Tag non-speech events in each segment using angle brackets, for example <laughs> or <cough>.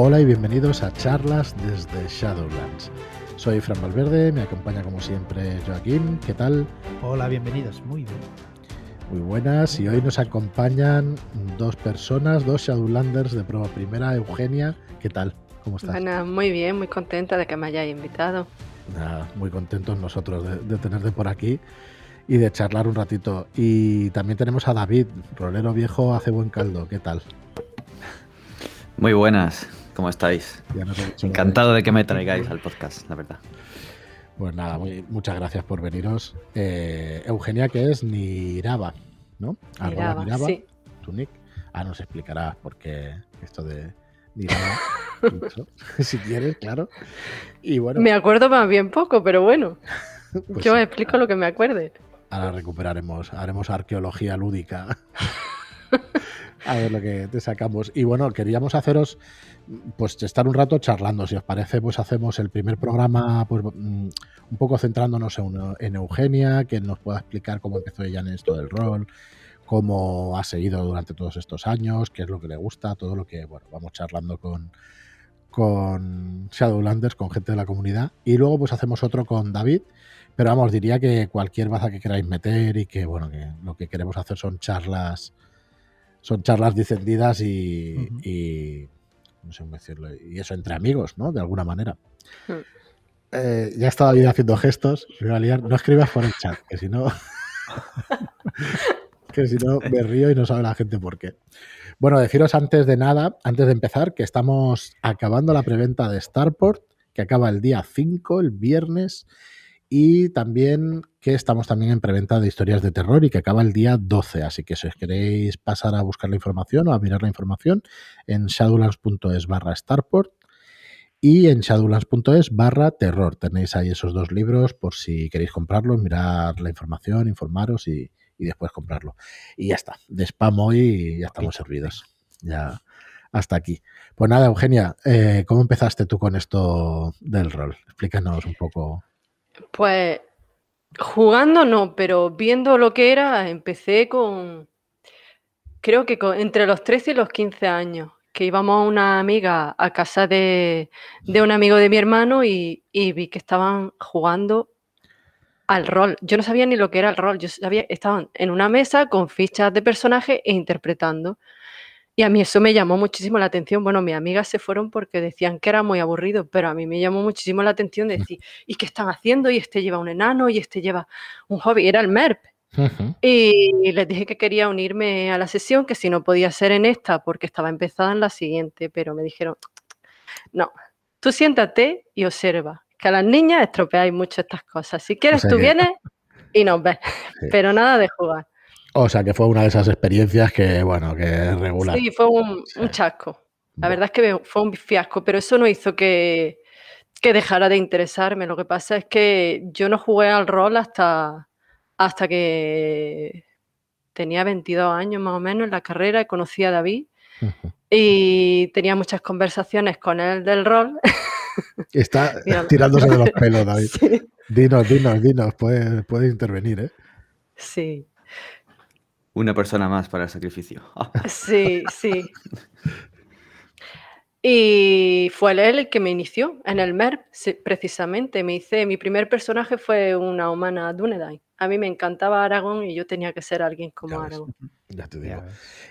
Hola y bienvenidos a charlas desde Shadowlands. Soy Fran Valverde, me acompaña como siempre Joaquín. ¿Qué tal? Hola, bienvenidos. Muy bien. Muy buenas. Y hoy nos acompañan dos personas, dos Shadowlanders de prueba primera. Eugenia, ¿qué tal? ¿Cómo estás? Bueno, muy bien, muy contenta de que me hayáis invitado. Nada, muy contentos nosotros de, de tenerte por aquí y de charlar un ratito. Y también tenemos a David, rolero viejo, hace buen caldo. ¿Qué tal? Muy buenas. ¿Cómo estáis? Encantado de que me traigáis al podcast, la verdad. Pues nada, muy, muchas gracias por veniros. Eh, Eugenia, que es Niraba, ¿no? Niraba, Niraba, sí. tu nick. Ah, nos explicará por qué esto de Niraba. <laughs> si quieres, claro. Y bueno. Me acuerdo más bien poco, pero bueno. <laughs> Pues Yo sí, explico lo que me acuerde. Ahora recuperaremos, haremos arqueología lúdica. <laughs> a ver lo que te sacamos. Y bueno, queríamos haceros, pues estar un rato charlando. Si os parece, pues hacemos el primer programa, pues un poco centrándonos en, en Eugenia, que nos pueda explicar cómo empezó ella en esto del rol, cómo ha seguido durante todos estos años, qué es lo que le gusta, todo lo que, bueno, vamos charlando con, con Shadowlanders, con gente de la comunidad. Y luego pues hacemos otro con David. Pero vamos, diría que cualquier baza que queráis meter y que, bueno, que lo que queremos hacer son charlas son charlas dicendidas y, uh -huh. y, no sé cómo decirlo, y eso entre amigos, ¿no? De alguna manera. Uh -huh. eh, ya estaba bien haciendo gestos, me voy a liar. No escribas por el chat, que si no. <laughs> que si no me río y no sabe la gente por qué. Bueno, deciros antes de nada, antes de empezar, que estamos acabando la preventa de Starport, que acaba el día 5, el viernes, y también que estamos también en preventa de historias de terror y que acaba el día 12. Así que si os queréis pasar a buscar la información o a mirar la información en shadowlands.es barra Starport y en shadowlands.es barra terror. Tenéis ahí esos dos libros por si queréis comprarlos, mirar la información, informaros y, y después comprarlo. Y ya está. De spam hoy ya estamos servidos. Ya hasta aquí. Pues nada, Eugenia, eh, ¿cómo empezaste tú con esto del rol? Explícanos un poco. Pues jugando no, pero viendo lo que era, empecé con, creo que entre los 13 y los 15 años, que íbamos a una amiga a casa de, de un amigo de mi hermano y, vi que estaban jugando al rol. Yo no sabía ni lo que era el rol, yo sabía estaban en una mesa con fichas de personaje e interpretando. Y a mí eso me llamó muchísimo la atención. Bueno, mis amigas se fueron porque decían que era muy aburrido, pero a mí me llamó muchísimo la atención decir, ¿y qué están haciendo? Y este lleva un enano y este lleva un hobby. Era el MERP. Uh -huh. Y les dije que quería unirme a la sesión, que si no podía ser en esta porque estaba empezada en la siguiente, pero me dijeron, no, tú siéntate y observa, que a las niñas estropeáis mucho estas cosas. Si quieres, o sea, tú vienes y nos ves, sí. pero nada de jugar. O sea, que fue una de esas experiencias que, bueno, que es regular. Sí, fue un, sí. un chasco. La verdad es que fue un fiasco, pero eso no hizo que, que, dejara de interesarme. Lo que pasa es que yo no jugué al rol hasta, hasta que tenía 22 años más o menos en la carrera y conocí a David. Uh -huh. Y tenía muchas conversaciones con él del rol. <laughs> Está <laughs> tirándose de los pelos, <laughs> David. Sí. Dinos, dinos, dinos, puedes, puedes intervenir, ¿eh? Sí. Una persona más para el sacrificio. <laughs> Sí, sí. Y fue él el que me inició en el MERP, precisamente. Me hice, mi primer personaje fue una humana Dunedain. A mí me encantaba Aragón y yo tenía que ser alguien como ya Aragón. <laughs> Ya te digo.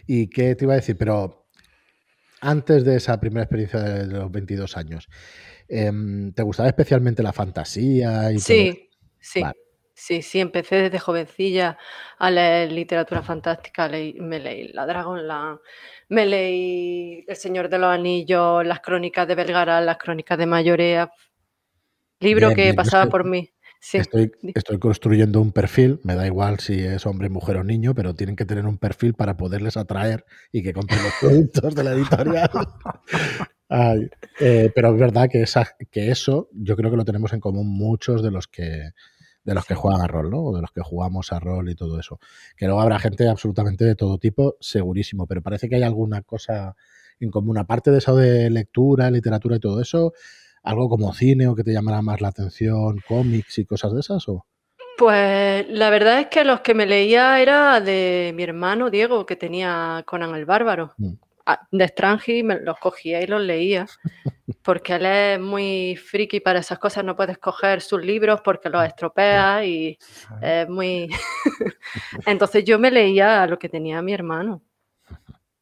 ¿Y qué te iba a decir? Pero antes de esa primera experiencia de los 22 años, ¿te gustaba especialmente la fantasía? Y sí, todo? sí. Vale. Sí, sí, empecé desde jovencilla a leer literatura fantástica, leí, me leí La Dragonlance, me leí El Señor de los Anillos, las crónicas de Belgarán, las crónicas de Mayorea, libro bien, que pasaba estoy, por mí. Sí. Estoy, estoy, construyendo un perfil, me da igual si es hombre, mujer o niño, pero tienen que tener un perfil para poderles atraer y que compren los productos de la editorial. <laughs> Ay, eh, pero es verdad que, esa, que eso yo creo que lo tenemos en común muchos de los que de los que juegan a rol, ¿no? O de los que jugamos a rol y todo eso. Que luego habrá gente absolutamente de todo tipo, segurísimo, pero parece que hay alguna cosa en común, aparte de eso de lectura, literatura y todo eso, algo como cine o que te llamará más la atención, cómics y cosas de esas, ¿o? Pues la verdad es que los que me leía era de mi hermano Diego, que tenía Conan el Bárbaro. Mm. De Strange me los cogía y los leía. <laughs> Porque él es muy friki para esas cosas, no puedes coger sus libros porque los estropea y es muy... <laughs> Entonces yo me leía lo que tenía mi hermano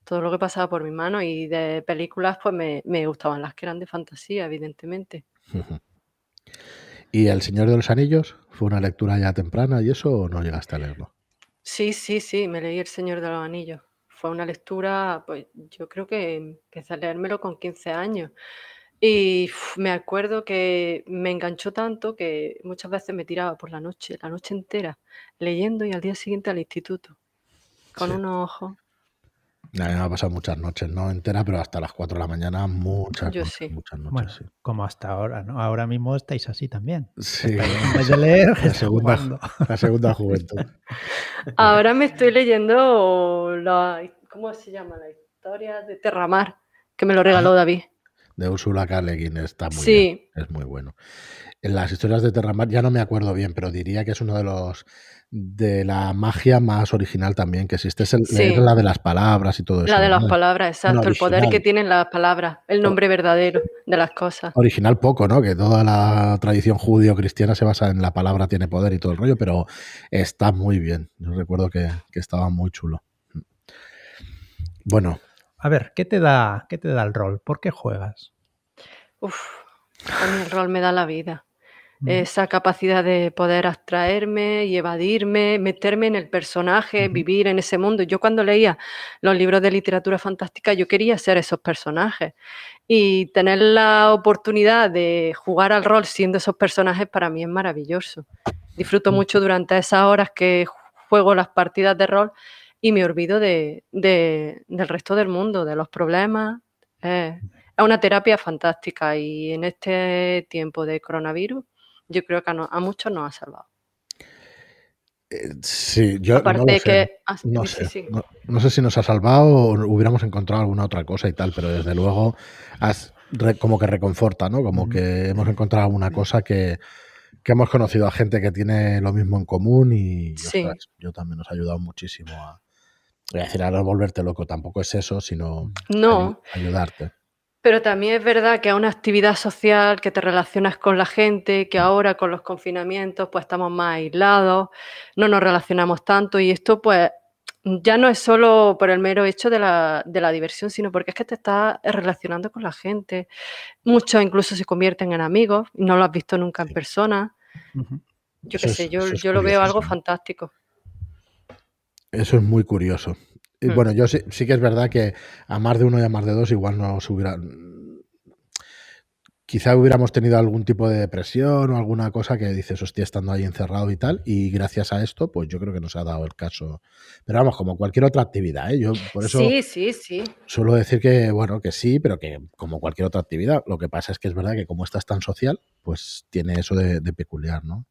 todo lo que pasaba por mi mano y de películas pues me, me, gustaban las que eran de fantasía, evidentemente. ¿Y El Señor de los Anillos fue una lectura ya temprana y eso o no llegaste a leerlo? Sí, sí, sí, me leí El Señor de los Anillos. Fue una lectura, pues yo creo que empecé a leérmelo con 15 años. Y me acuerdo que me enganchó tanto que muchas veces me tiraba por la noche, la noche entera, leyendo y al día siguiente al instituto, con unos ojos a mí me ha pasado muchas noches, no entera, pero hasta las 4 de la mañana, muchas, Yo noches, sí. muchas noches. Bueno, sí. como hasta ahora, ¿no? Ahora mismo estáis así también. Sí, de leer, <laughs> la segunda, <laughs> la segunda juventud. <laughs> Ahora me estoy leyendo la, ¿cómo se llama? La historia de Terramar, que me lo regaló David. De Ursula K. Le Guin está muy Sí. bien, es muy bueno. En las historias de Terramar ya no me acuerdo bien, pero diría que es uno de los de la magia más original también que existe. Es el- Sí. leer la de las palabras y todo eso. La de las palabras, exacto, el poder que tienen las palabras, el nombre verdadero de las cosas. Original poco, ¿no? Que toda la tradición judío-cristiana se basa en la palabra tiene poder y todo el rollo, pero está muy bien. Yo recuerdo que, que estaba muy chulo. Bueno, A ver, ¿qué te da, qué te da el rol? ¿Por qué juegas? Uf, a mí el rol me da la vida. Mm. Esa capacidad de poder abstraerme y evadirme, meterme en el personaje, vivir en ese mundo. Yo cuando leía los libros de literatura fantástica, yo quería ser esos personajes. Y tener la oportunidad de jugar al rol siendo esos personajes para mí es maravilloso. Disfruto Mm. mucho durante esas horas que juego las partidas de rol y me olvido de, de- del resto del mundo, de los problemas. Eh, es una terapia fantástica y en este tiempo de coronavirus yo creo que a, no- a muchos nos ha salvado. eh, sí, yo no lo sé. que... ah, No sé, sí, no, no sé si nos ha salvado o hubiéramos encontrado alguna otra cosa y tal, pero desde luego has re- como que reconforta, ¿no? Como que hemos encontrado alguna cosa que, que hemos conocido a gente que tiene lo mismo en común y ostras, yo también nos ha ayudado muchísimo a, voy a decir, a no volverte loco, tampoco es eso, sino No, ayu- ayudarte. Pero también es verdad que es una actividad social, que te relacionas con la gente, que ahora con los confinamientos pues estamos más aislados, no nos relacionamos tanto y esto pues ya no es solo por el mero hecho de la, de la diversión, sino porque es que te estás relacionando con la gente. Muchos incluso se convierten en amigos, no lo has visto nunca en persona. Yo qué sé, yo, yo lo veo algo fantástico. Eso es muy curioso. Y Hmm. bueno, yo sí, sí que es verdad que a más de uno y a más de dos igual nos hubiera... Quizá hubiéramos tenido algún tipo de depresión o alguna cosa que dices, hostia, estando ahí encerrado y tal, y gracias a esto, pues yo creo que nos ha dado el caso. Pero vamos, como cualquier otra actividad, ¿eh? Yo por eso Sí, sí, sí. suelo decir que, bueno, que sí, pero que como cualquier otra actividad. Lo que pasa es que es verdad que como esta es tan social, pues tiene eso de, de peculiar, ¿no?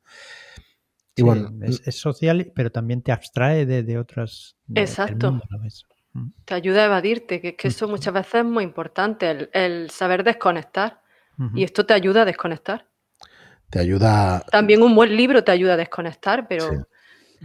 Y Sí, bueno, es, es social, pero también te abstrae de, de otras. de- Exacto. mundo, ¿no? Eso. Mm. Te ayuda a evadirte, que, que eso muchas veces es muy importante, el, el saber desconectar. Y esto te ayuda a desconectar. te ayuda También un buen libro te ayuda a desconectar, pero Sí.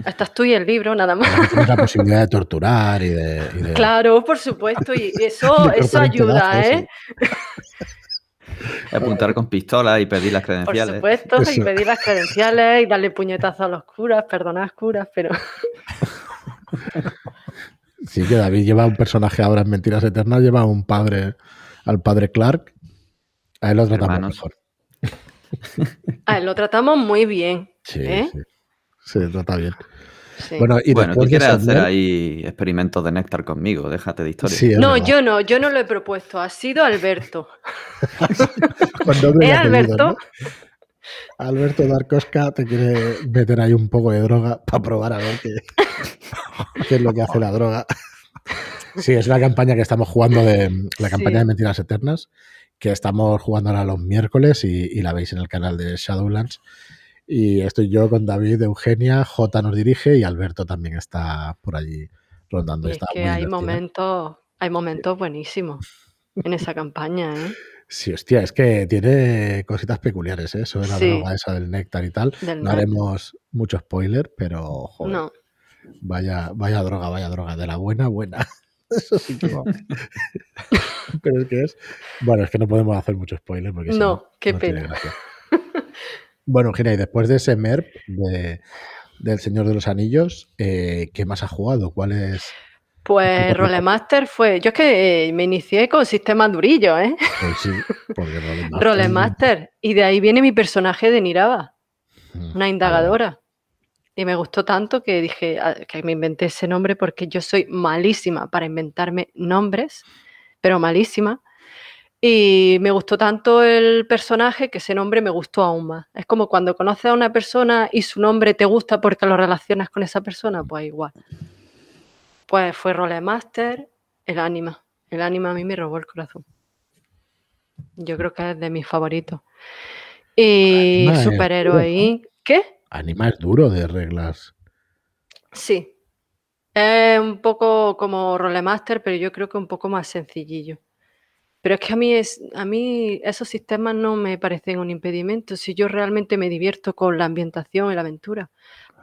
estás tú y el libro nada más. La <laughs> posibilidad de torturar y de... y de- Claro, por supuesto, y <laughs> eso, eso ayuda, pedazos, ¿eh? <laughs> <laughs> Apuntar con pistola y pedir las Por credenciales. supuesto, y pedir las credenciales y darle puñetazos a los curas, perdonar curas, pero <laughs> Sí, que David lleva un personaje ahora en Mentiras Eternas, lleva a un padre, al padre Clark. A él lo tratamos Hermanos. mejor. a él lo tratamos muy bien. Sí, ¿Eh? sí. Se trata bien. Sí. Bueno, y bueno, tú quieres hacer ahí experimentos de néctar conmigo, déjate de historia. Sí, es no, verdad. yo no, yo no lo he propuesto, ha sido Alberto. <laughs> Doble ¿Eh, Alberto? ¿no? Alberto Darkosca te quiere meter ahí un poco de droga para probar a ver qué, <laughs> qué es lo que hace la droga. Sí, es una campaña que estamos jugando de la campaña Sí. de Mentiras Eternas, que estamos jugando ahora los miércoles y, y la veis en el canal de Shadowlands. Y estoy yo con David, Eugenia, J nos dirige y Alberto también está por allí rondando. Y es Está que muy hay momentos, hay momentos buenísimos en esa campaña, ¿eh? Sí, hostia, es que tiene cositas peculiares, ¿eh? De la Sí. droga esa del néctar y tal. Del No haremos mucho spoiler, pero joder, No, vaya, vaya droga, vaya droga, de la buena, buena. <laughs> Eso sí que. <laughs> Pero es que es. Bueno, es que no podemos hacer mucho spoiler porque. no, qué pena. Bueno, Gina, y después de ese MERP de, del Señor de los Anillos, eh, ¿qué más has jugado? ¿Cuál es.? Pues Rolemaster fue. Yo es que eh, me inicié con sistemas durillos, ¿eh? Pues sí, porque Rolemaster. <laughs> Rolemaster. Y de ahí viene mi personaje de Niraba, mm, una indagadora. Y me gustó tanto que dije ah, que me inventé ese nombre porque yo soy malísima para inventarme nombres, pero malísima. Y me gustó tanto el personaje que ese nombre me gustó aún más. Es como cuando conoces a una persona y su nombre te gusta porque lo relacionas con esa persona, pues igual. Pues fue Rolemaster, el Anima. El Anima a mí me robó el corazón. Yo creo que es de mis favoritos. Y superhéroe. ¿Qué? Anima es duro de reglas. Sí. Es un poco como Rolemaster, pero yo creo que un poco más sencillillo. Pero es que a mí, es, a mí esos sistemas no me parecen un impedimento si yo realmente me divierto con la ambientación y la aventura.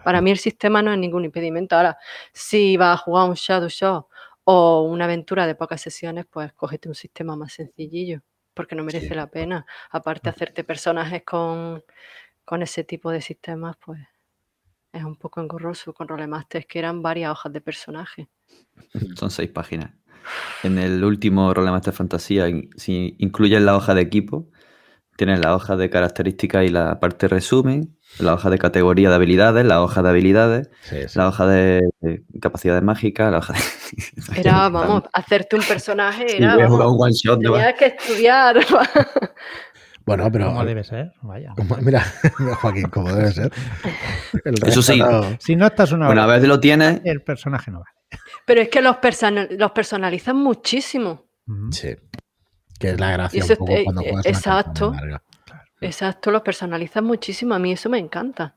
Para mí el sistema no es ningún impedimento. Ahora, si vas a jugar un Shadow Show o una aventura de pocas sesiones, pues cógete un sistema más sencillillo, porque no merece la pena. Aparte, hacerte personajes con, con ese tipo de sistemas, pues es un poco engorroso con Rolemaster, que eran varias hojas de personaje. <laughs> Son seis páginas. En el último Rolemaster Fantasía, si incluyes la hoja de equipo, tienes la hoja de características y la parte resumen, la hoja de categoría de habilidades, la hoja de habilidades, la hoja de, capacidades mágicas, la hoja de... <laughs> Era, <laughs> vamos, hacerte un personaje era... tenías que estudiar. <laughs> Bueno, pero. Como debe ser, vaya. mira, Joaquín, como debe ser. Eso sí. Si no estás una, una vez lo tienes. El personaje no vale. Pero es que los, los personalizan muchísimo. Sí. Que es la gracia un poco cuando juegas Exacto. Exacto, los personalizan muchísimo. A mí eso me encanta.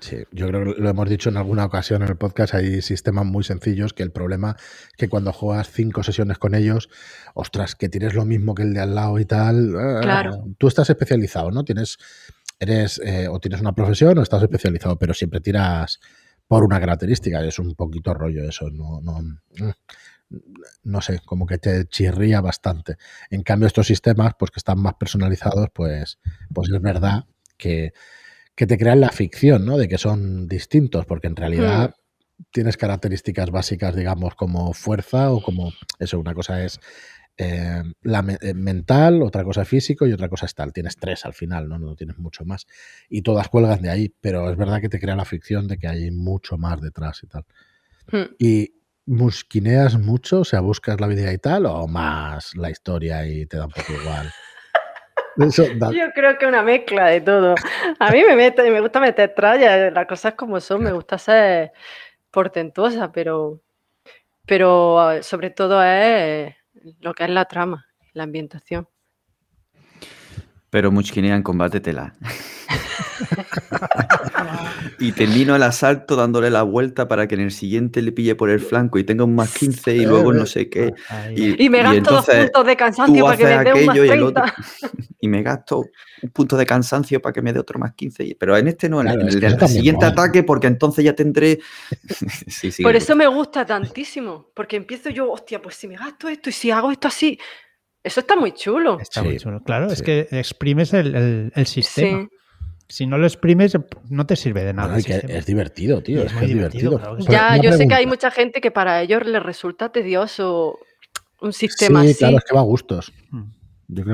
Sí, yo creo que lo hemos dicho en alguna ocasión en el podcast, hay sistemas muy sencillos que el problema es que cuando juegas cinco sesiones con ellos, ostras, que tienes lo mismo que el de al lado y tal. Ah, claro. Tú estás especializado, ¿no? Tienes, eres, eh, o tienes una profesión o estás especializado, pero siempre tiras por una característica. Es un poquito rollo eso, no, no, no sé, como que te chirría bastante. En cambio, estos sistemas, pues que están más personalizados, pues, pues es verdad que que te crean la ficción, ¿no? De que son distintos, porque en realidad hmm. tienes características básicas, digamos, como fuerza o como eso, una cosa es eh, la eh, mental, otra cosa físico y otra cosa es tal. Tienes tres al final, ¿no? No tienes mucho más. Y todas cuelgan de ahí, pero es verdad que te crea la ficción de que hay mucho más detrás y tal. Hmm. Y musquineas mucho, o sea, buscas la vida y tal, o más la historia y te da un poco igual. <laughs> Yo creo que una mezcla de todo. A mí me, mete, me gusta meter trallas, las cosas como son, me gusta ser portentosa, pero, pero ah, sobre todo es lo que es la trama, la ambientación. Pero Muchkinea en combate tela. <laughs> y termino el asalto dándole la vuelta para que en el siguiente le pille por el flanco y tenga un más 15 y luego no sé qué. Y, me gasto dos puntos de cansancio para que me dé un más 30. <laughs> Y, me gasto un punto de cansancio para que me dé otro más 15. Pero en este no, en el, siguiente ataque, porque entonces ya tendré. <laughs> por eso me gusta tantísimo, porque empiezo yo, hostia, pues si me gasto esto y si hago esto así. Eso está muy chulo. Está muy chulo. Claro, es que exprimes el, el sistema. Si no lo exprimes, no te sirve de nada. es divertido, tío. Es, muy divertido. Ya, yo sé que hay mucha gente que para ellos les resulta tedioso un sistema sí, así. claro, es que va a gustos. Hmm.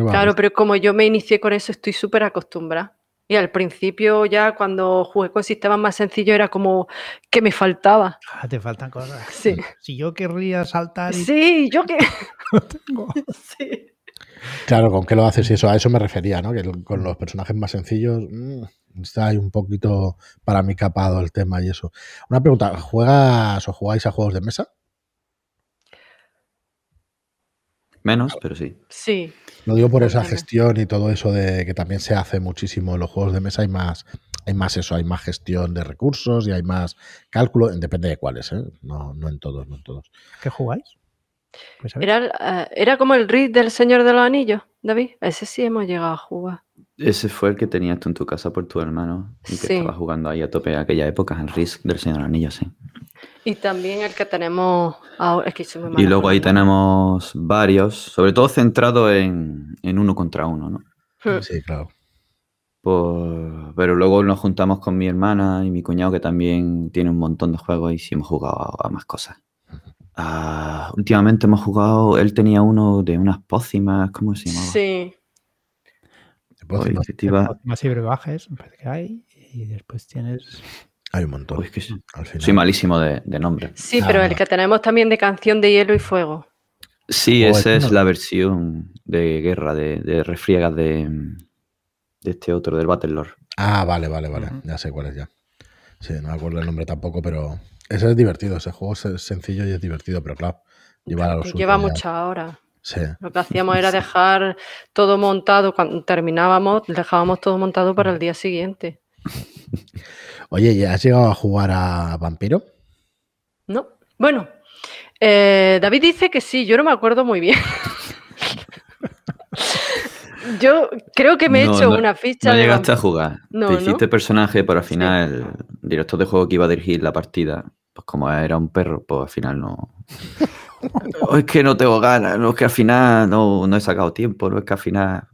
claro, pero como yo me inicié con eso, estoy súper acostumbrada. Y al principio ya cuando jugué con sistemas más sencillos era como que me faltaba. Ah, te faltan cosas. Sí. Si yo querría saltar. Sí, yo que. <laughs> tengo. <laughs> sí. Claro, ¿con qué lo haces? Y eso, a eso me refería, ¿no? Que con los personajes más sencillos mm, está ahí un poquito para mí capado el tema y eso. Una pregunta, ¿juegas o jugáis a juegos de mesa? Menos, pero sí. Sí. Lo digo por esa gestión y todo eso de que también se hace muchísimo en los juegos de mesa. Hay más, hay más eso, hay más gestión de recursos y hay más cálculo, depende de cuáles, ¿eh? No, no en todos, no en todos. ¿Qué jugáis? Pues era, eh, era como el Risk del Señor de los Anillos, David. Ese sí hemos llegado a jugar. Ese fue el que tenías tú en tu casa por tu hermano y que estaba jugando ahí a tope aquella época, el Risk del Señor de los Anillos, sí. Y también el que tenemos ahora. Es que soy muy Y luego ahí tenemos varios, sobre todo centrados en, en uno contra uno, ¿no? Hmm. Sí, claro. Pues- pero luego nos juntamos con mi hermana y mi cuñado que también tiene un montón de juegos y sí hemos jugado a, a más cosas. Ah, últimamente hemos jugado, él tenía uno de unas pócimas, ¿cómo se llamaba? Sí. Pócimas, Más y brebajes, me parece que hay. Y después tienes. Hay un montón. Uy, es que sí. al final. soy malísimo de, de nombre. Sí, pero Ah. el que tenemos también de canción de hielo y fuego. Sí, Oh, esa es no- la versión de guerra, de, de refriegas de, de este otro, del Battlelord. Ah, vale, vale, vale. Ya sé cuál es ya. Sí, no me acuerdo el nombre tampoco, pero ese es divertido. Ese juego es sencillo y es divertido, pero claro, llevar a los lleva ya. muchas horas. Sí. Lo que hacíamos era dejar todo montado. Cuando terminábamos, dejábamos todo montado para el día siguiente. <laughs> Oye, ¿ya has llegado a jugar a Vampiro? ¿No? Bueno, eh, David dice que sí, yo no me acuerdo muy bien. <laughs> yo creo que me he No, hecho no- una ficha No de llegaste a jugar. No, Te ¿no? hiciste personaje, pero al final el director de juego que iba a dirigir la partida, pues como era un perro, pues al final no. <laughs> "Oh, es que no tengo ganas, no es que al final no, no he sacado tiempo, no es que al final.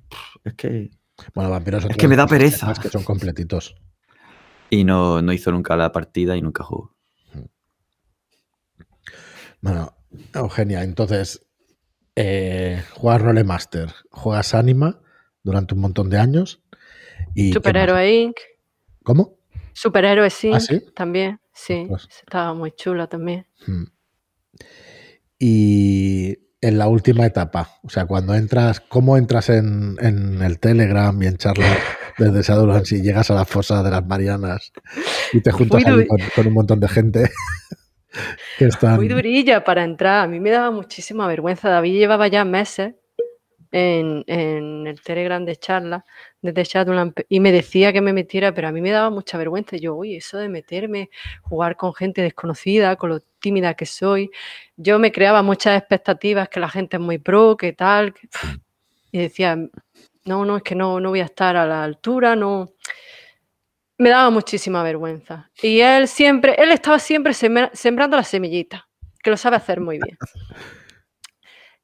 Es que. Bueno, Vampiro es, Es otro que me da pereza. que son completitos. Y no, no hizo nunca la partida y nunca jugó. Bueno, Eugenia, entonces, eh, juegas Rolemaster, juegas Anima durante un montón de años. Y. Superhéroe Inc. ¿Cómo? Superhéroe Inc. ¿Ah, sí? También, sí. Estaba muy chula también. Mm. Y en la última etapa, o sea, cuando entras, ¿cómo entras en, en el Telegram y en charlas <laughs> desde Shadowlands y llegas a la fosa de las Marianas y te juntas ahí con un montón de gente <laughs> que están... Muy durilla para entrar. A mí me daba muchísima vergüenza. David llevaba ya meses en, en el Telegram de charla desde Shadowland y me decía que me metiera, pero a mí me daba mucha vergüenza. Yo, oye, eso de meterme, jugar con gente desconocida, con lo tímida que soy. Yo me creaba muchas expectativas, que la gente es muy pro, que tal. que- y decía, no, no, es que no, no voy a estar a la altura, no. Me daba muchísima vergüenza. Y él siempre, él estaba siempre sembra- sembrando las semillitas, que lo sabe hacer muy bien. <laughs>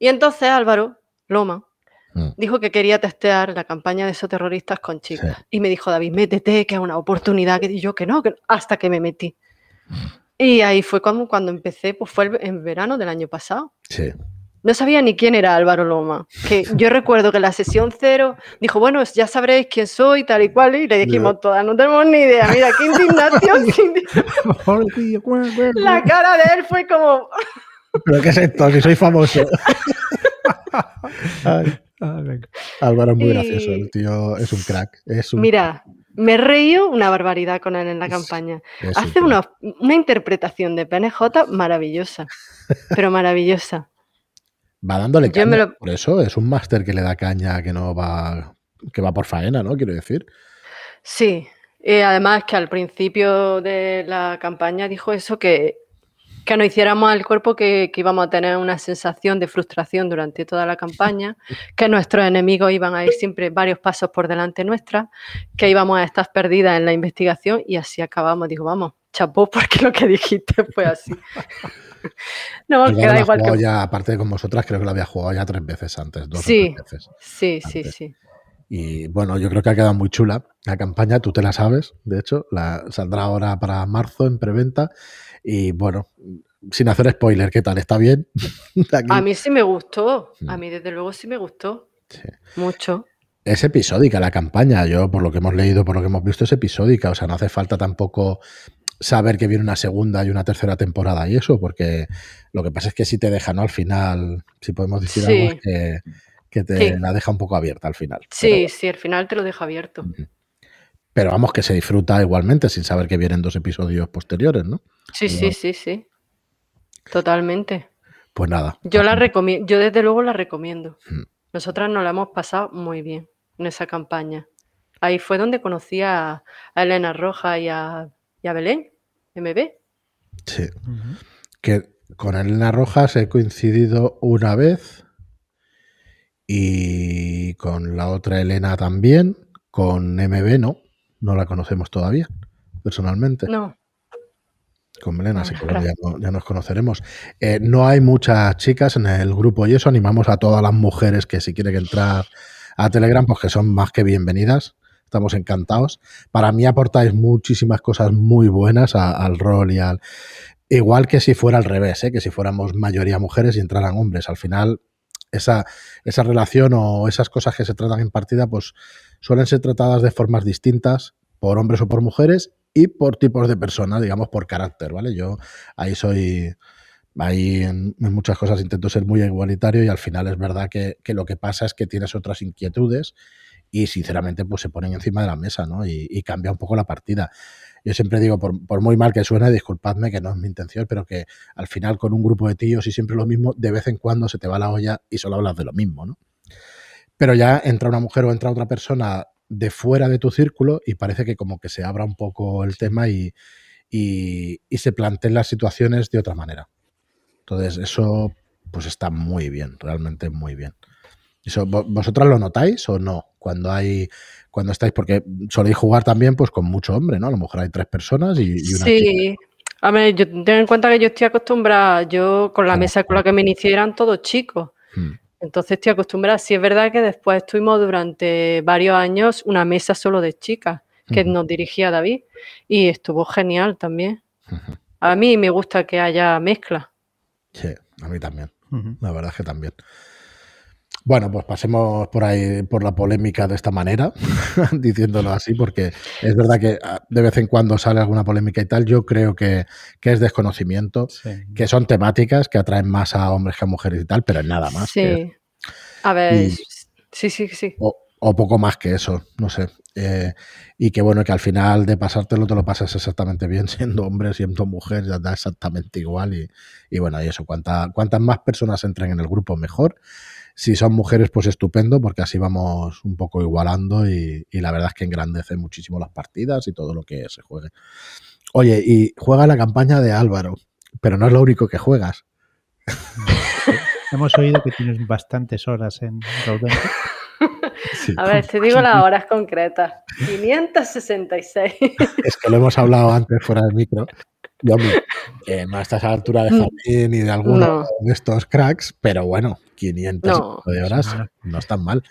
Y entonces Álvaro Loma Mm. dijo que quería testear la campaña de esos terroristas con chicas. Sí. Y me dijo, David, métete, que es una oportunidad. Y yo que no, que no", hasta que me metí. Y ahí fue cuando, cuando empecé, pues fue en verano del año pasado. Sí. No sabía ni quién era Álvaro Loma. Que yo <laughs> recuerdo que la sesión cero dijo, bueno, ya sabréis quién soy, tal y cual, y le dijimos todas, no tenemos ni idea. Mira, qué indignación. <laughs> La cara de él fue como, ¿Pero qué es esto? Si soy famoso. <laughs> Ay. Álvaro es muy Y- gracioso, el tío es un crack. Es un, mira, me reí una barbaridad con él en la Es- campaña. es Hace crack. una, una interpretación de PNJ maravillosa, pero maravillosa. Va dándole <laughs> caña. lo- Por eso es un máster que le da caña, que no va, que va por faena, ¿no? Quiero decir. Sí, y además que al principio de la campaña dijo eso, que, que nos hiciéramos al cuerpo que, que íbamos a tener una sensación de frustración durante toda la campaña, que nuestros enemigos iban a ir siempre varios pasos por delante nuestra, que íbamos a estar perdidas en la investigación y así acabamos. Digo, vamos, chapó, <laughs> porque lo que dijiste fue así. <laughs> no, Álvaro que lo da ha igual que... ya, aparte de con vosotras, creo que lo había jugado ya tres veces antes, dos Sí. o tres veces. Sí, sí, sí. Y bueno, yo creo que ha quedado muy chula la campaña, tú te la sabes, de hecho, la saldrá ahora para marzo en preventa. Y bueno, sin hacer spoiler, ¿qué tal? ¿Está bien? <laughs> A mí sí me gustó, a Mm. mí desde luego sí me gustó, Sí. mucho. Es episódica la campaña, yo por lo que hemos leído, por lo que hemos visto, es episódica, o sea, no hace falta tampoco saber que viene una segunda y una tercera temporada y eso, porque lo que pasa es que si te deja, ¿no? Al final, si podemos decir Sí. algo, es que, que te Sí. la deja un poco abierta al final. Sí, sí, al final te lo deja abierto. Pero vamos, que se disfruta igualmente sin saber que vienen dos episodios posteriores, ¿no? Sí, sí, sí, sí. Totalmente. Pues nada. Yo la recomiendo, yo desde luego la recomiendo. Mm. Nosotras nos la hemos pasado muy bien en esa campaña. Ahí fue donde conocí a, a Elena Roja y a, y a Belén, MB. Sí. Que con Elena Rojas he coincidido una vez y con la otra Elena también. Con MB no, no la conocemos todavía, personalmente. No, Con Melena, así que ya, nos conoceremos. Eh, no hay muchas chicas en el grupo y eso animamos a todas las mujeres que si quieren entrar a Telegram, pues que son más que bienvenidas. Estamos encantados. Para mí aportáis muchísimas cosas muy buenas al rol y al... Igual que si fuera al revés, ¿eh? que si fuéramos mayoría mujeres y entraran hombres. Al final, esa, esa relación o esas cosas que se tratan en partida, pues suelen ser tratadas de formas distintas por hombres o por mujeres y por tipos de personas, digamos, por carácter, ¿vale? Yo ahí soy, ahí en, muchas cosas intento ser muy igualitario y al final es verdad que, lo que pasa es que tienes otras inquietudes y sinceramente pues se ponen encima de la mesa, ¿no? Y, cambia un poco la partida. Yo siempre digo, por, por, muy mal que suene, disculpadme que no es mi intención, pero que al final con un grupo de tíos y siempre lo mismo, de vez en cuando se te va la olla y solo hablas de lo mismo, ¿no? Pero ya entra una mujer o entra otra persona de fuera de tu círculo y parece que como que se abra un poco el tema y, y, se planteen las situaciones de otra manera. Entonces, eso pues está muy bien, realmente muy bien. Eso, ¿Vosotras lo notáis o no? Cuando hay, cuando estáis, porque soléis jugar también pues con mucho hombre, ¿no? A lo mejor hay tres personas y, una Sí. A ver, yo tengo en cuenta que yo estoy acostumbrada, yo con la mesa con la que me inicié eran todos chicos. Hmm. Entonces estoy acostumbrada. Sí es verdad que después estuvimos durante varios años una mesa solo de chicas que nos dirigía David y estuvo genial también. A mí me gusta que haya mezcla. Sí, a mí también. La verdad es que también. Bueno, pues pasemos por ahí por la polémica de esta manera, <laughs> diciéndolo así, porque es verdad que ah, de vez en cuando sale alguna polémica y tal. Yo creo que, es desconocimiento, que son temáticas que atraen más a hombres que a mujeres y tal, pero es nada más. Sí. a ver, sí, sí, sí. O, poco más que eso, no sé. Eh, y que bueno, que al final de pasártelo te lo pasas exactamente bien <laughs> siendo hombre, siendo mujer, ya da exactamente igual. Y, y bueno, y eso, cuanta, cuantas más personas entren en el grupo, mejor. Si son mujeres, pues estupendo, porque así vamos un poco igualando y, la verdad es que engrandece muchísimo las partidas y todo lo que se juegue. Oye, y juega la campaña de Álvaro, pero no es lo único que juegas. <laughs> Hemos oído que tienes bastantes horas en Road <laughs> A ver, te digo las horas concretas. 566. Es que lo hemos hablado antes fuera del micro. Yo, eh, no estás a la altura de Jardín ni de alguno de estos cracks, pero bueno, 500 de horas no están mal.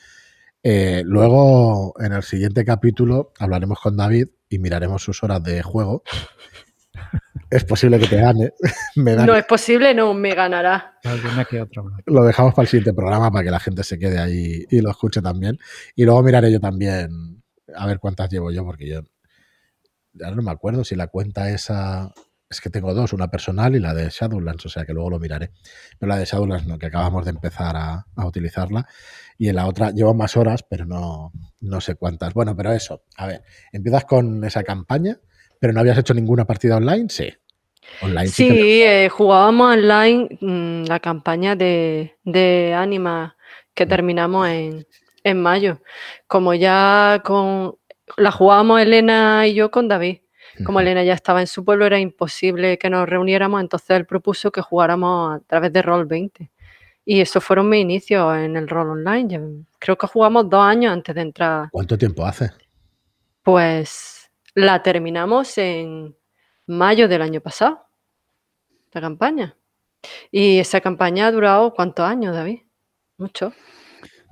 Eh, luego, en el siguiente capítulo, hablaremos con David y miraremos sus horas de juego. <laughs> Es posible que te gane. <laughs> no es posible, no, me ganará. Lo dejamos para el siguiente programa para que la gente se quede ahí y lo escuche también. Y luego miraré yo también a ver cuántas llevo yo, porque yo ya no me acuerdo si la cuenta esa es que tengo dos, una personal y la de Shadowlands, o sea que luego lo miraré. Pero la de Shadowlands no, que acabamos de empezar a, utilizarla. Y en la otra llevo más horas, pero no, no sé cuántas. Bueno, pero eso, a ver, empiezas con esa campaña, pero no habías hecho ninguna partida online, sí. Online, sí, sí eh, jugábamos online mm, la campaña de, de Anima que mm. terminamos en, en mayo. Como ya con la jugábamos Elena y yo con David. Como Elena ya estaba en su pueblo, era imposible que nos reuniéramos, entonces él propuso que jugáramos a través de Roll 20. Y eso fueron mis inicios en el rol online. creo que jugamos dos años antes de entrar. ¿Cuánto tiempo hace? Pues la terminamos en mayo del año pasado, la campaña. Y esa campaña ha durado cuántos años, David? Mucho.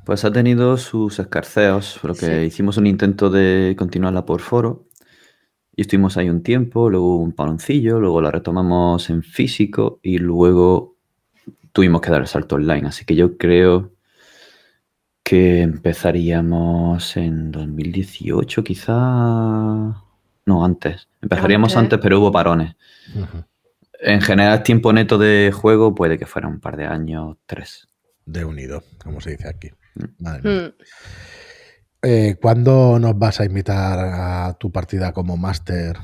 Pues ha tenido sus escarceos, porque hicimos un intento de continuarla por foro y estuvimos ahí un tiempo, luego un paloncillo, luego la retomamos en físico y luego tuvimos que dar el salto online. Así que yo creo que empezaríamos en 2018 quizá. No, antes. Empezaríamos antes, pero hubo parones. En general, tiempo neto de juego puede que fuera un par de años, tres. De unido, como se dice aquí. Mm. Madre mm. Eh, ¿Cuándo nos vas a invitar a tu partida como máster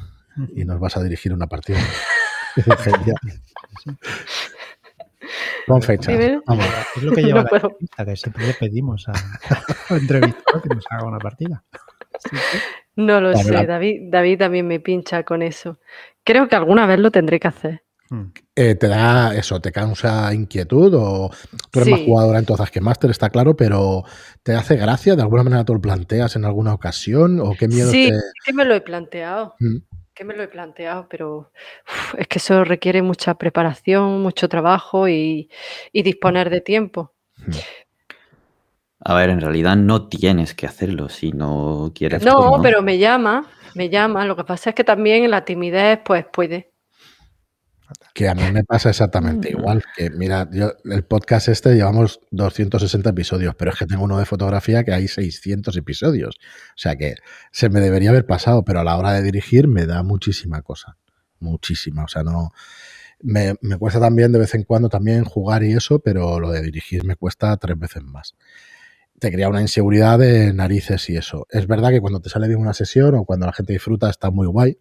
y nos vas a dirigir una partida? <laughs> Con fecha. Es lo que lleva la que siempre le pedimos a, a entrevistado que nos haga una partida. No lo sé, David, David también me pincha con eso. Creo que alguna vez lo tendré que hacer. Hmm. Eh, ¿Te da eso, te causa inquietud o tú eres más jugadora entonces que máster, está claro, pero ¿te hace gracia? ¿De alguna manera tú lo planteas en alguna ocasión o qué miedo Sí, que me lo he planteado. Hmm. que me lo he planteado, pero es que eso requiere mucha preparación, mucho trabajo y, disponer de tiempo. Hmm. A ver, en realidad no tienes que hacerlo si no quieres. No, pero me llama, me llama. Lo que pasa es que también la timidez, pues puede. Que a mí me pasa exactamente igual. Que mira, yo el podcast este llevamos 260 episodios, pero es que tengo uno de fotografía que hay 600 episodios. O sea que se me debería haber pasado, pero a la hora de dirigir me da muchísima cosa. Muchísima. O sea, no. Me, me cuesta también de vez en cuando también jugar y eso, pero lo de dirigir me cuesta tres veces más te crea una inseguridad de narices y eso. Es verdad que cuando te sale bien una sesión o cuando la gente disfruta está muy guay,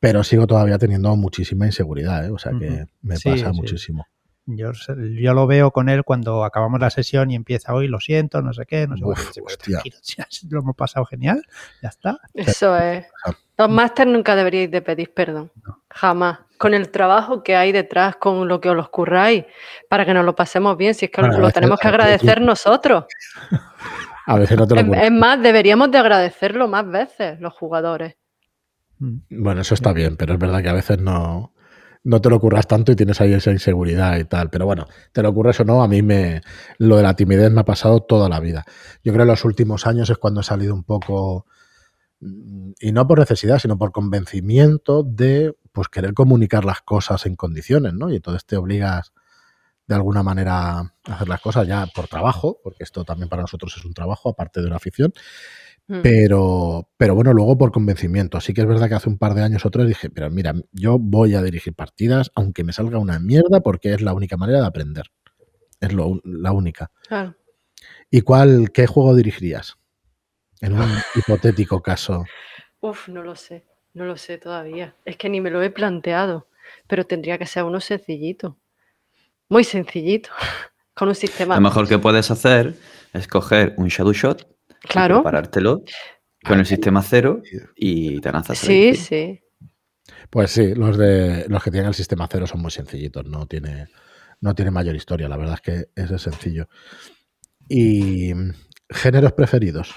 pero sigo todavía teniendo muchísima inseguridad, ¿eh? o sea que me pasa muchísimo. Yo, yo, lo veo con él cuando acabamos la sesión y empieza hoy, lo siento, no sé qué, no sé qué. <laughs> Lo hemos pasado genial, ya está. Eso es. Los máster nunca deberíais de pedir perdón, jamás. Con el trabajo que hay detrás, con lo que os curráis, para que nos lo pasemos bien, si es que lo, tenemos que agradecer nosotros. <laughs> A veces no te lo es más, deberíamos de agradecerlo más veces los jugadores. Mm. Bueno, eso está bien, pero es verdad que a veces no, no te lo ocurras tanto y tienes ahí esa inseguridad y tal. Pero bueno, te lo ocurres o no, a mí me lo de la timidez me ha pasado toda la vida. Yo creo que en los últimos años es cuando he salido un poco, mm, y no por necesidad, sino por convencimiento de pues querer comunicar las cosas en condiciones, ¿no? Y entonces te obligas de alguna manera a hacer las cosas ya por trabajo, porque esto también para nosotros es un trabajo, aparte de una afición. Mm. Pero, pero bueno, luego por convencimiento. Así que es verdad que hace un par de años o tres dije, pero mira, yo voy a dirigir partidas, aunque me salga una mierda, porque es la única manera de aprender. Es la única. ¿Y cuál, qué juego dirigirías? En un <laughs> hipotético caso. Uf, no lo sé, no lo sé todavía. Es que ni me lo he planteado, pero tendría que ser uno sencillito. Muy sencillito. <laughs> Con un sistema. Lo mejor que puedes hacer es coger un Shadow Shot Claro. Parártelo con el sistema cero y te lanzas. Sí, sí. Pues sí, los de los que tienen el sistema cero son muy sencillitos, no tiene, no tiene mayor historia, la verdad es que es sencillo. ¿Y géneros preferidos?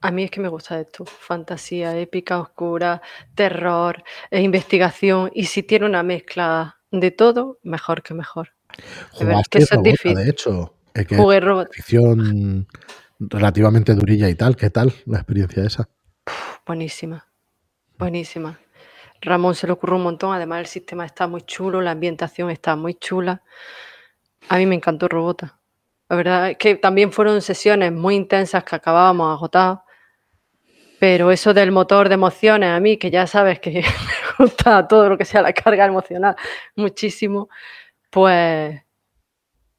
A mí es que me gusta esto, fantasía, épica, oscura, terror, e investigación, y si tiene una mezcla de todo, mejor que mejor. que eso es difícil. De hecho, Jugué robot relativamente durilla y tal. ¿Qué tal la experiencia esa? Buenísima, buenísima. Ramón se le ocurrió un montón, además el sistema está muy chulo, la ambientación está muy chula. A mí me encantó Robota. La verdad es que también fueron sesiones muy intensas que acabábamos agotados, pero eso del motor de emociones, a mí que ya sabes que <laughs> me gusta todo lo que sea la carga emocional muchísimo, pues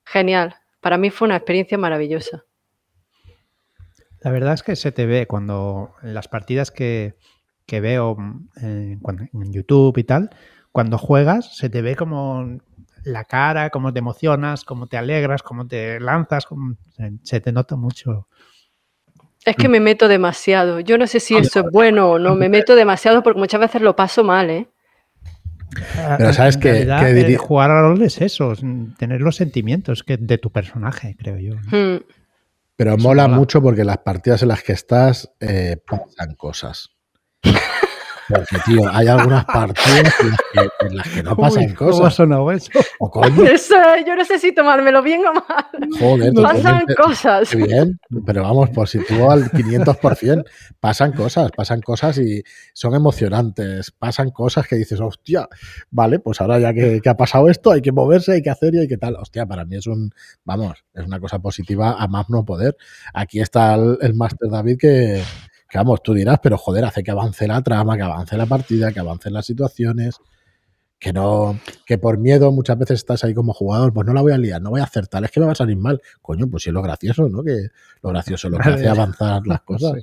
genial. Para mí fue una experiencia maravillosa. La verdad es que se te ve cuando en las partidas que, veo mm, en, YouTube y tal, cuando juegas se te ve como la cara, cómo te emocionas, cómo te alegras, cómo te lanzas, se te nota mucho. Es que me meto demasiado. Yo no sé si eso es bueno o no. Me meto demasiado porque muchas veces lo paso mal, ¿eh? Pero sabes que, que jugar a rol es eso, tener los sentimientos que de tu personaje, creo yo. Hmm. Pero mola, mucho porque las partidas en las que estás eh, pasan cosas. <laughs> Porque, tío, hay algunas partidas en las que, no pasan cosas. ¿Cómo ha eso? <laughs> Eso, yo no sé si tomármelo bien o mal. Joder, pasan cosas. Bien, pero vamos, por si tú al 500%, pasan cosas, pasan cosas y son emocionantes. Pasan cosas que dices, hostia, vale, pues ahora ya que, ha pasado esto, hay que moverse, hay que hacer y hay que tal. Hostia, para mí es un, vamos, es una cosa positiva a más no poder. Aquí está el, el Master David que que vamos, tú dirás, pero joder, hace que avance la trama, que avance la partida, que avancen las situaciones, que no, que por miedo muchas veces estás ahí como jugador, pues no la voy a liar, no voy a hacer tal, es que me va a salir mal. Coño, pues sí es lo gracioso, ¿no? Que lo gracioso lo que hace avanzar las <laughs> cosas.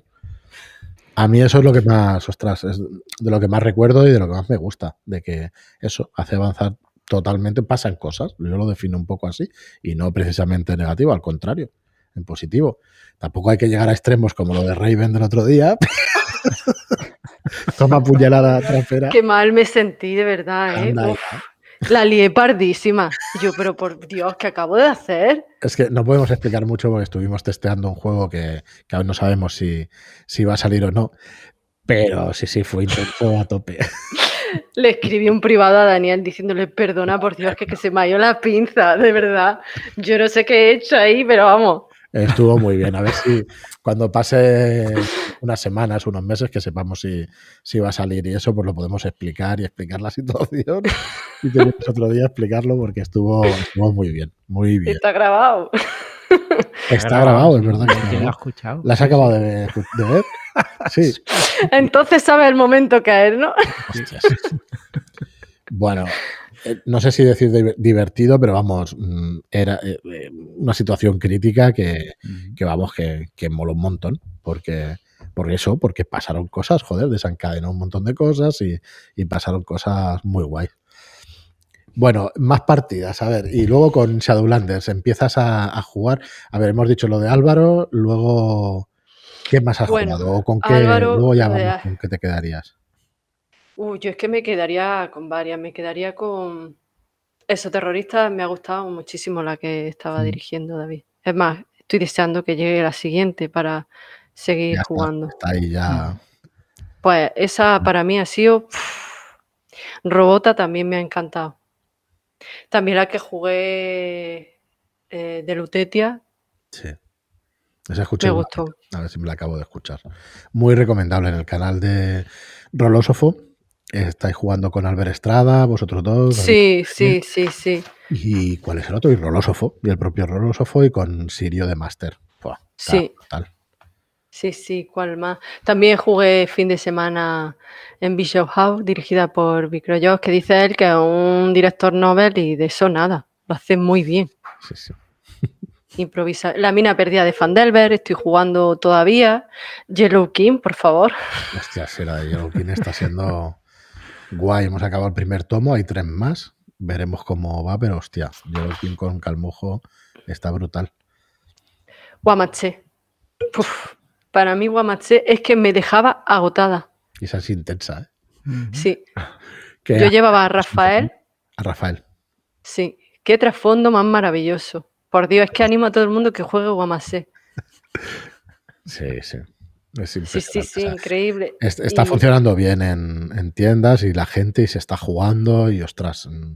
A mí eso es lo que más, ostras, es de lo que más recuerdo y de lo que más me gusta, de que eso hace avanzar totalmente, pasan cosas, yo lo defino un poco así, y no precisamente negativo, al contrario, en positivo. Tampoco hay que llegar a extremos como lo de Raven del otro día. <laughs> Toma puñalada trasera. Qué mal me sentí, de verdad, ¿eh? la lié pardísima. Yo, pero por Dios, ¿qué acabo de hacer? Es que no podemos explicar mucho porque estuvimos testeando un juego que, aún no sabemos si, si va a salir o no. Pero sí, sí, fue intenso a tope. Le escribí un privado a Daniel diciéndole, perdona por Dios, que, que se me ha ido la pinza, de verdad. Yo no sé qué he hecho ahí, pero vamos. Estuvo muy bien. A ver si cuando pase unas semanas, unos meses, que sepamos si, si va a salir y eso, pues lo podemos explicar y explicar la situación. Y tenemos otro día explicarlo porque estuvo, estuvo muy bien, muy bien. Está grabado. Está grabado, es verdad. que está ¿Quién lo ha escuchado? ¿La has acabado de, de ver? Sí. Entonces sabe el momento que es, ¿no? Hostias. Bueno, no sé si decir di- divertido, pero vamos, mm, era eh, eh, una situación crítica que, que vamos, que, que moló un montón, porque por eso, porque pasaron cosas, joder, desencadenó un montón de cosas y, y pasaron cosas muy guay. Bueno, más partidas, a ver, y luego con Shadowlanders empiezas a, a jugar. A ver, hemos dicho lo de Álvaro, luego, ¿qué más has Bueno, jugado? ¿O con qué? Álvaro, luego ya eh, vamos, ¿con qué te quedarías? Uy, yo es que me quedaría con varias, me quedaría con... Eso, terrorista, me ha gustado muchísimo la que estaba Mm. dirigiendo David. Es más, estoy deseando que llegue la siguiente para seguir Ya está, jugando. está ahí ya. Pues esa para mí ha sido... pff, Robota también me ha encantado. También la que jugué eh, de Lutetia Sí. Esa escuché me gustó. A ver si me la acabo de escuchar. Muy recomendable en el canal de Rolósofo. Estáis jugando con Albert Estrada, vosotros dos. Sí, sí, sí, sí. ¿Y cuál es el otro? Y Rolósofo. Y el propio Rolósofo y con Sirio de Master. Buah, Sí. brutal. Sí, sí, ¿cuál más? También jugué fin de semana en Bishop House, dirigida por Vicroyoz, que dice él que es un director novel y de eso nada. Lo hace muy bien. Sí, sí. Improvisa. La mina perdida de Fandelver, estoy jugando todavía. Yellow King, por favor. Hostia, la de Yellow King está siendo guay. Hemos acabado el primer tomo, hay tres más. Veremos cómo va, pero hostia, Yellow King con Calmujo está brutal. Guamache. Puf, Para mí, Guamache es que me dejaba agotada. Y esa es intensa, ¿eh? Sí. <laughs> Que Yo llevaba a Rafael. A Rafael. Sí. Qué trasfondo más maravilloso. Por Dios, es que animo a todo el mundo que juegue Guamache. <laughs> Sí, sí. Es Sí, sí, sí, increíble. es- está Y- funcionando bien en, en tiendas y la gente y se está jugando y ostras, mm,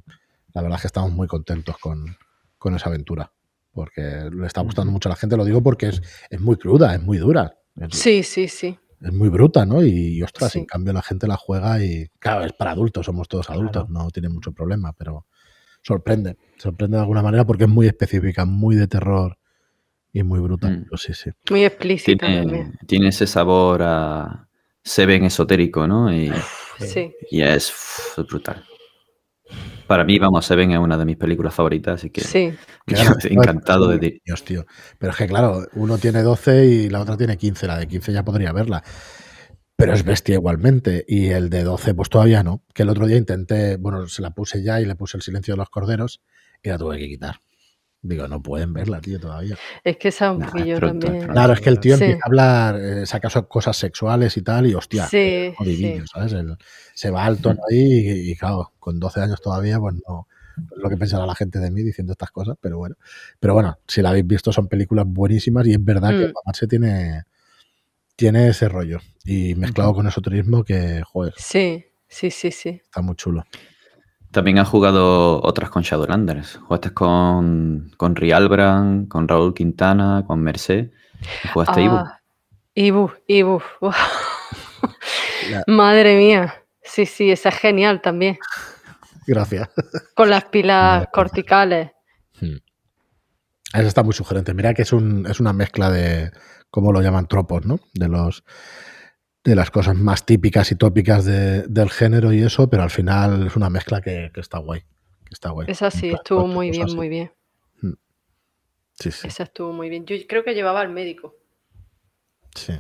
la verdad es que estamos muy contentos con, con esa aventura porque le está gustando mucho a la gente, lo digo porque es, es muy cruda, es muy dura, es, Sí, sí, sí. es muy bruta, ¿no? Y, ostras, Sí. en cambio la gente la juega y claro, es para adultos, somos todos adultos, Claro. no tiene mucho problema, pero sorprende, sorprende de alguna manera porque es muy específica, muy de terror y muy bruta, Mm. sí, sí. Muy explícita Tiene, también. tiene ese sabor a Seven esotérico, ¿no? Y, Sí. y es, es brutal. Para mí, vamos, Seven es una de mis películas favoritas, así que Sí. <laughs> yo Claro, estoy encantado de ti. Dios, tío. Pero es que, claro, uno tiene 12 y la otra tiene 15. La de 15 ya podría verla. Pero es bestia igualmente. Y el de 12, pues todavía no. Que el otro día intenté, bueno, se la puse ya y le puse el silencio de los corderos y la tuve que quitar. Digo, no pueden verla, tío, todavía. Es que esa un Nah, es poquillo también. pronto. Claro, es que el tío Sí. empieza a hablar, eh, saca cosas sexuales y tal, y hostia, Sí, eh, jodidillo, sí. ¿sabes? El- se va al tono ahí y, y, claro, con 12 años todavía, pues no lo que pensará la gente de mí diciendo estas cosas, pero bueno. Pero bueno, si la habéis visto, son películas buenísimas y es verdad que Mm. Mamarse tiene, tiene ese rollo. Y mezclado con esoterismo que, joder, Sí, sí, sí, sí. está muy chulo. También has jugado otras con Shadowlanders. Jugaste con, con Rialbrand, con Raúl Quintana, con Merced. y Jugaste Ibu. Ah, Ibu, Ibu. La- <laughs> Madre mía. Sí, sí, esa es genial también. Gracias. Con las pilas corticales. Hmm. Eso está muy sugerente. Mira que es, un, es una mezcla de, ¿cómo lo llaman? Tropos, ¿no? De los de las cosas más típicas y tópicas de- del género y eso, pero al final es una mezcla que, que está guay. Que está guay. Esa sí, estuvo muy bien, así. muy bien. Sí, sí, Esa estuvo muy bien. Yo creo que llevaba al médico. sí.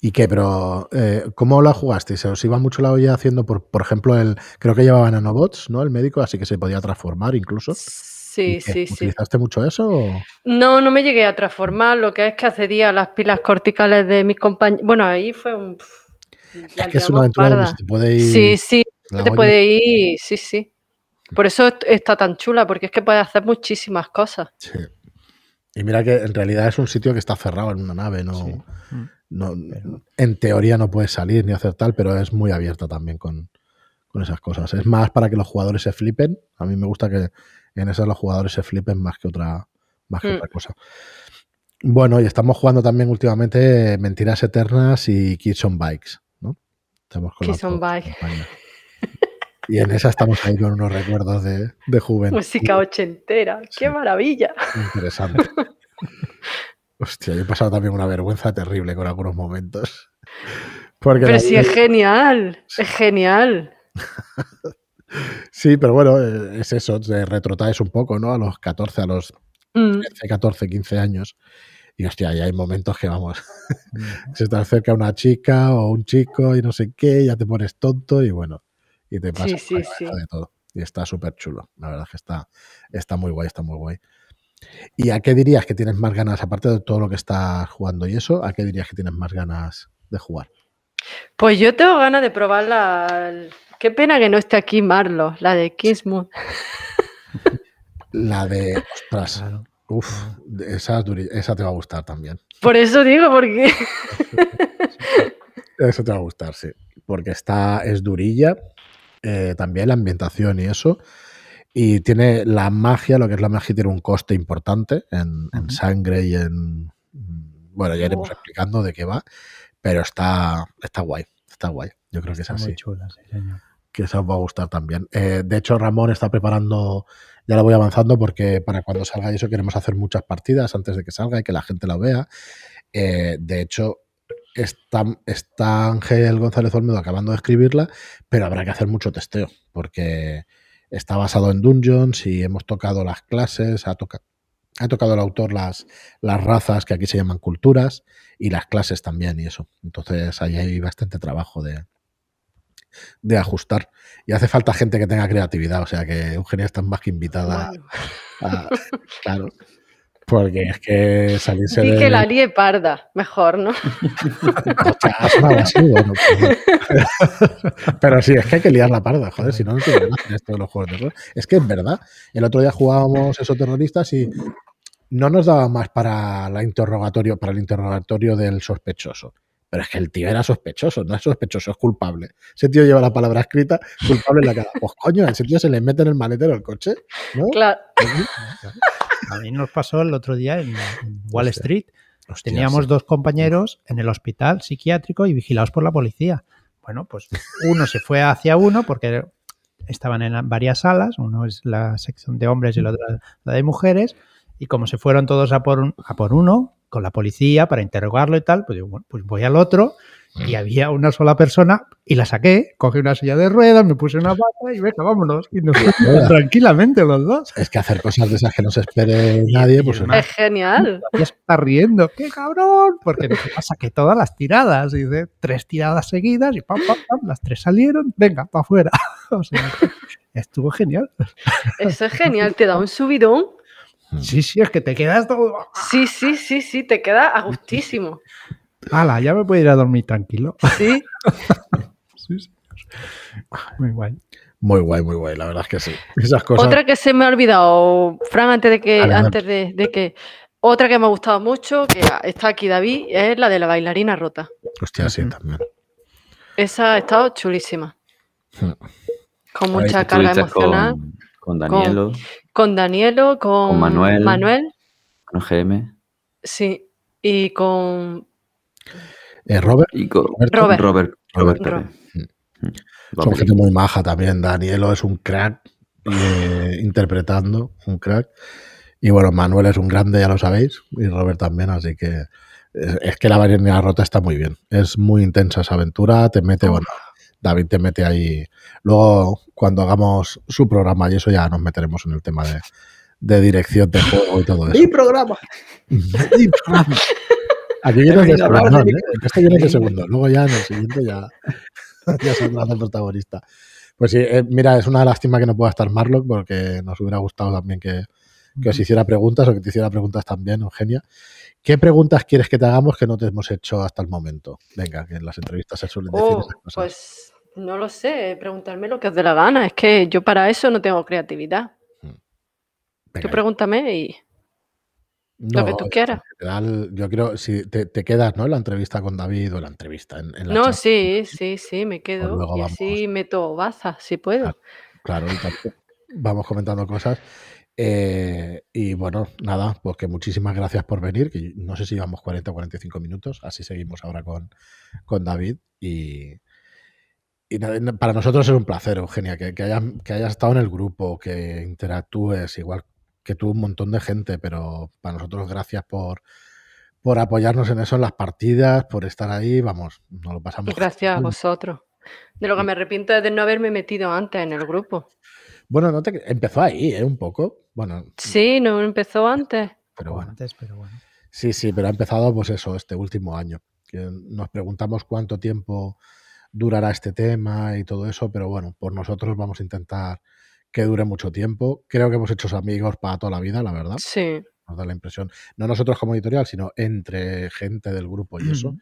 ¿Y qué? Pero, eh, ¿cómo la jugasteis? ¿Se os iba mucho la olla haciendo, por, por ejemplo, el creo que llevaba nanobots, ¿no? El médico, así que se podía transformar incluso. Sí, ¿Y qué? sí, sí. ¿Utilizaste mucho eso? o? No, no me llegué a transformar, lo que es que accedía a las pilas corticales de mis compañeros. Bueno, ahí fue un. Es que es una aventura donde se te puede ir. Sí, sí, te olla. puede ir, sí, sí. Por eso est- está tan chula, porque es que puedes hacer muchísimas cosas. Sí. Y mira que en realidad es un sitio que está cerrado en una nave, no, Sí. Mm. no- en teoría no puedes salir ni hacer tal, pero es muy abierta también con, con esas cosas. Es más para que los jugadores se flipen. A mí me gusta que en esas los jugadores se flipen más que otra, más que Mm. otra cosa. Bueno, y estamos jugando también últimamente Mentiras Eternas y Kids on Bikes, ¿no? Estamos con Kids on dos Bike. campañas. Y en esa estamos ahí con unos recuerdos de, de juventud. Música ochentera. ¡Qué Sí. maravilla! Interesante. <laughs> Hostia, yo he pasado también una vergüenza terrible con algunos momentos. Porque Pero sí, es genial. Es <laughs> genial. Sí, pero bueno, eh, es eso, te retrotraes un poco, ¿no? A los 14, a los Mm. 13, 14, 15 años. Y hostia, ya hay momentos que vamos, Mm. <laughs> se te acerca una chica o un chico y no sé qué, ya te pones tonto y bueno, y te pasa Sí, sí, sí. de todo. Y está súper chulo, la verdad es que está, está muy guay, está muy guay. ¿Y a qué dirías que tienes más ganas, aparte de todo lo que estás jugando y eso, a qué dirías que tienes más ganas de jugar? Pues yo tengo ganas de probar la. Qué pena que no esté aquí Marlo, la de Kingsmood. La de, <laughs> ostras, uff, esa, es duri- esa te va a gustar también. Por eso digo, porque. <laughs> Eso te va a gustar, sí. Porque está, es durilla, eh, también la ambientación y eso. Y tiene la magia, lo que es la magia, tiene un coste importante en, sangre y en. Bueno, ya iremos Oh. explicando de qué va, pero está, está guay, está guay. Yo creo que es así, muy chula, sí, señor. que eso os va a gustar también. Eh, de hecho, Ramón está preparando, ya lo voy avanzando porque para cuando salga eso queremos hacer muchas partidas antes de que salga y que la gente la vea. Eh, de hecho, está, está Ángel González Olmedo acabando de escribirla, pero habrá que hacer mucho testeo, porque está basado en Dungeons y hemos tocado las clases, ha, toca- ha tocado el autor las, las razas, que aquí se llaman culturas, y las clases también y eso. Entonces ahí hay bastante trabajo de, de ajustar. Y hace falta gente que tenga creatividad, o sea que Eugenia está más que invitada a- claro. Porque es que salirse di de... que la lie parda, mejor, ¿no? <laughs> Pues- <laughs> Pero sí, es que hay que liar la parda, joder, si no, no tiene esto de los juegos de rol. Es que es verdad. El otro día jugábamos esos terroristas y no nos daba más para la interrogatorio, para el interrogatorio del sospechoso. Pero es que el tío era sospechoso, no es sospechoso, es culpable. Ese tío lleva la palabra escrita, culpable en la cara. Pues coño, ese tío se le mete en el maletero el coche, ¿no? Claro. <laughs> A mí nos pasó el otro día en, Wall Hostia. Street. Hostia, Teníamos sí. dos compañeros en el hospital psiquiátrico y vigilados por la policía. Bueno, pues uno se fue hacia uno porque estaban en varias salas, uno es la sección de hombres y la otra la de mujeres, y como se fueron todos a por, un- a por uno con la policía para interrogarlo y tal, pues digo, bueno, pues voy al otro y había una sola persona y la saqué, cogí una silla de ruedas, me puse una bata y venga, vámonos. Y nos fuimos tranquilamente los dos. Es que hacer cosas de esas que no se espere <laughs> nadie, pues es- Es genial. se está riendo. ¡Qué cabrón! Porque pasa que todas las tiradas, dice, tres tiradas seguidas y pam, pam, pam, las tres salieron, venga, para afuera. <laughs> O sea, estuvo genial. Eso es genial, te da un subidón. Sí, sí, es que te quedas todo. Sí, sí, sí, sí, te queda a gustísimo. ¡Hala! Ya me puedo ir a dormir tranquilo. Sí. <laughs> Sí, sí. Muy guay. muy guay, muy guay, la verdad es que sí. Esas cosas. Otra que se me ha olvidado, Fran, antes de que, antes de, de que. Otra que me ha gustado mucho, que está aquí David, es la de la bailarina rota. Hostia, sí, también. Esa ha estado chulísima. Con mucha carga emocional. Con, con Danielo, Con Danielo, con, Con Manuel. Manuel, con GM sí, y con Eh, Robert, y con Roberto, Robert. Robert. Robert Ro- Pérez. Mm. son gente muy maja también. Danielo es un crack eh, interpretando, un crack. Y bueno, Manuel es un grande, ya lo sabéis, y Robert también, así que eh, es que la bailarina rota está muy bien. Es muy intensa esa aventura, te mete, bueno, David te mete ahí. Luego, cuando hagamos su programa y eso, ya nos meteremos en el tema de, de dirección de juego y todo <laughs> eso. programa! <laughs> Sí, programa. Aquí vienes de venido a hablar segundo, de ¿eh? Este vienes de segundo. Luego ya en el siguiente ya, <laughs> ya saldrás de protagonista. Pues sí, eh, mira, es una lástima que no pueda estar Marlock porque nos hubiera gustado también que, que os hiciera preguntas o que te hiciera preguntas también, Eugenia. ¿Qué preguntas quieres que te hagamos que no te hemos hecho hasta el momento? Venga, que en las entrevistas se suelen decir Oh, esas cosas. pues no lo sé, preguntarme lo que os dé la gana. Es que yo para eso no tengo creatividad. Venga, Tú pregúntame y Lo que tú quieras. En general, yo creo, si te, te quedas, ¿no? En la entrevista con David o la entrevista en, en la No, sí, sí, sí, me Pues quedo. luego y vamos. así meto baza, si puedo. Claro, tanto. vamos comentando cosas. Eh, y bueno, nada, pues que muchísimas gracias por venir, que no sé si llevamos 40 o 45 minutos, así seguimos ahora con, con David. Y, y para nosotros es un placer, Eugenia, que, que, hayas, que hayas estado en el grupo, que interactúes, igual que tú, un montón de gente, pero para nosotros gracias por, por apoyarnos en eso, en las partidas, por estar ahí, vamos, nos lo pasamos. Gracias a vosotros. De lo que me arrepiento es de no haberme metido antes en el grupo. Bueno, no te, empezó ahí, ¿eh? Un poco. Bueno, Sí, no empezó antes. pero bueno. Antes, pero bueno. Sí, sí, pero ha empezado pues eso, este último año. Que nos preguntamos cuánto tiempo durará este tema y todo eso, pero bueno, por nosotros vamos a intentar que dure mucho tiempo. Creo que hemos hecho amigos para toda la vida, la verdad. Sí. Nos da la impresión, no nosotros como editorial, sino entre gente del grupo y eso,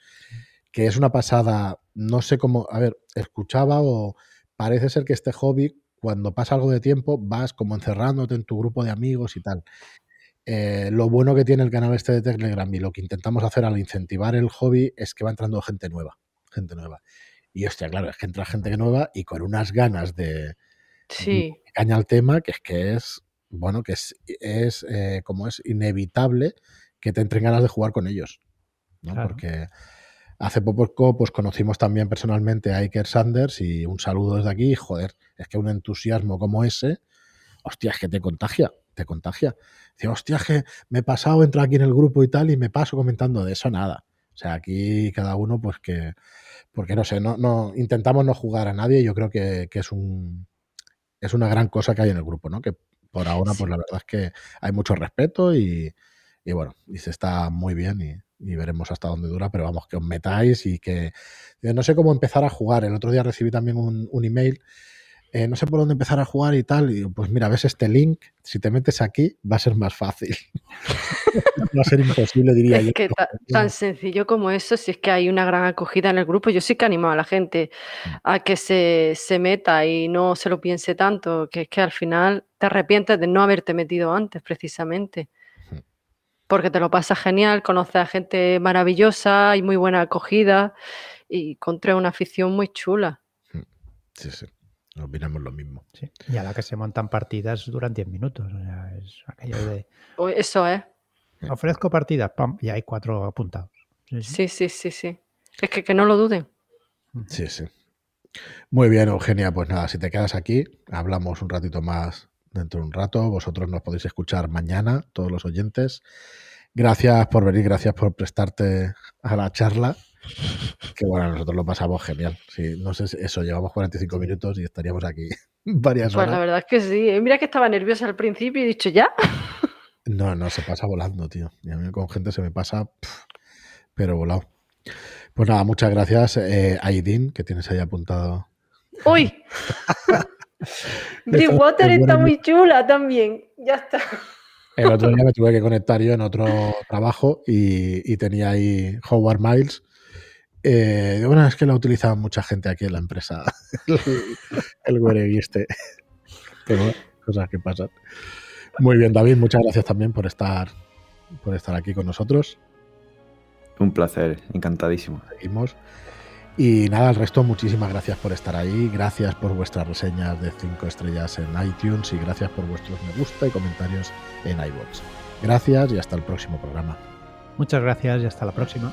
que es una pasada, no sé cómo, a ver, escuchaba o parece ser que este hobby, cuando pasa algo de tiempo, vas como encerrándote en tu grupo de amigos y tal. Eh, lo bueno que tiene el canal este de Telegram y lo que intentamos hacer al incentivar el hobby es que va entrando gente nueva, gente nueva. Y hostia, claro, es que entra gente nueva y con unas ganas de, Sí. de caña al tema que es que es, bueno, que es, es eh, como es inevitable que te entren ganas de jugar con ellos. ¿no? Claro. Porque hace poco pues conocimos también personalmente a Iker Sanders y un saludo desde aquí, joder, es que un entusiasmo como ese, hostia, es que te contagia, te contagia. Dice, hostia, es que me he pasado, entro aquí en el grupo y tal y me paso comentando de eso nada. O sea, aquí cada uno pues que, porque no sé, no, no intentamos no jugar a nadie, yo creo que, que es un es una gran cosa que hay en el grupo, ¿no? Que por ahora, Sí. pues la verdad es que hay mucho respeto y, y bueno, y se está muy bien y, y veremos hasta dónde dura, pero vamos, que os metáis y que eh, no sé cómo empezar a jugar. El otro día recibí también un, un email, eh, no sé por dónde empezar a jugar y tal, y digo, pues mira, ves este link, si te metes aquí va a ser más fácil. <laughs> va a ser imposible, diría yo. Es que ta- tan sencillo como eso, si es que hay una gran acogida en el grupo, yo sí que animo a la gente a que se, se meta y no se lo piense tanto, que es que al final te arrepientes de no haberte metido antes, precisamente. Porque te lo pasas genial, conoces a gente maravillosa, hay muy buena acogida y contra una afición muy chula. Sí, sí, opinamos lo mismo. Sí. Y a la que se montan partidas duran 10 minutos. o sea, es aquello de <laughs> Eso es. ofrezco partidas, pam, y hay cuatro apuntados. Sí, sí. Sí, sí, sí, sí. Es que, que no lo duden. Sí, sí. Muy bien, Eugenia. Pues nada, si te quedas aquí, hablamos un ratito más dentro de un rato. Vosotros nos podéis escuchar mañana, todos los oyentes. Gracias por venir, gracias por prestarte a la charla. Que bueno, nosotros lo pasamos genial. Sí, no sé si eso, llevamos 45 minutos y estaríamos aquí <laughs> varias Pues la horas. verdad es que sí. Eh, Mira que estaba nerviosa al principio y he dicho, ¿ya? <laughs> No, no, se pasa volando, tío. Y a mí con gente se me pasa, pero volado. Pues nada, muchas gracias, eh, Aidin, que tienes ahí apuntado. ¡Uy! <laughs> Bridgewater Qué está muy chula también. Ya está. El otro día me tuve que conectar yo en otro trabajo y, y tenía ahí Howard Miles. Eh, bueno, es que lo utilizaba mucha gente aquí en la empresa, <laughs> el, este. Pero bueno, cosas que pasan. Muy bien, David, muchas gracias también por estar, por estar aquí con nosotros. Un placer, encantadísimo. Seguimos. Y nada, el resto, muchísimas gracias por estar ahí. Gracias por vuestras reseñas de 5 estrellas en iTunes y gracias por vuestros me gusta y comentarios en iVoox. Gracias y hasta el próximo programa. Muchas gracias y hasta la próxima.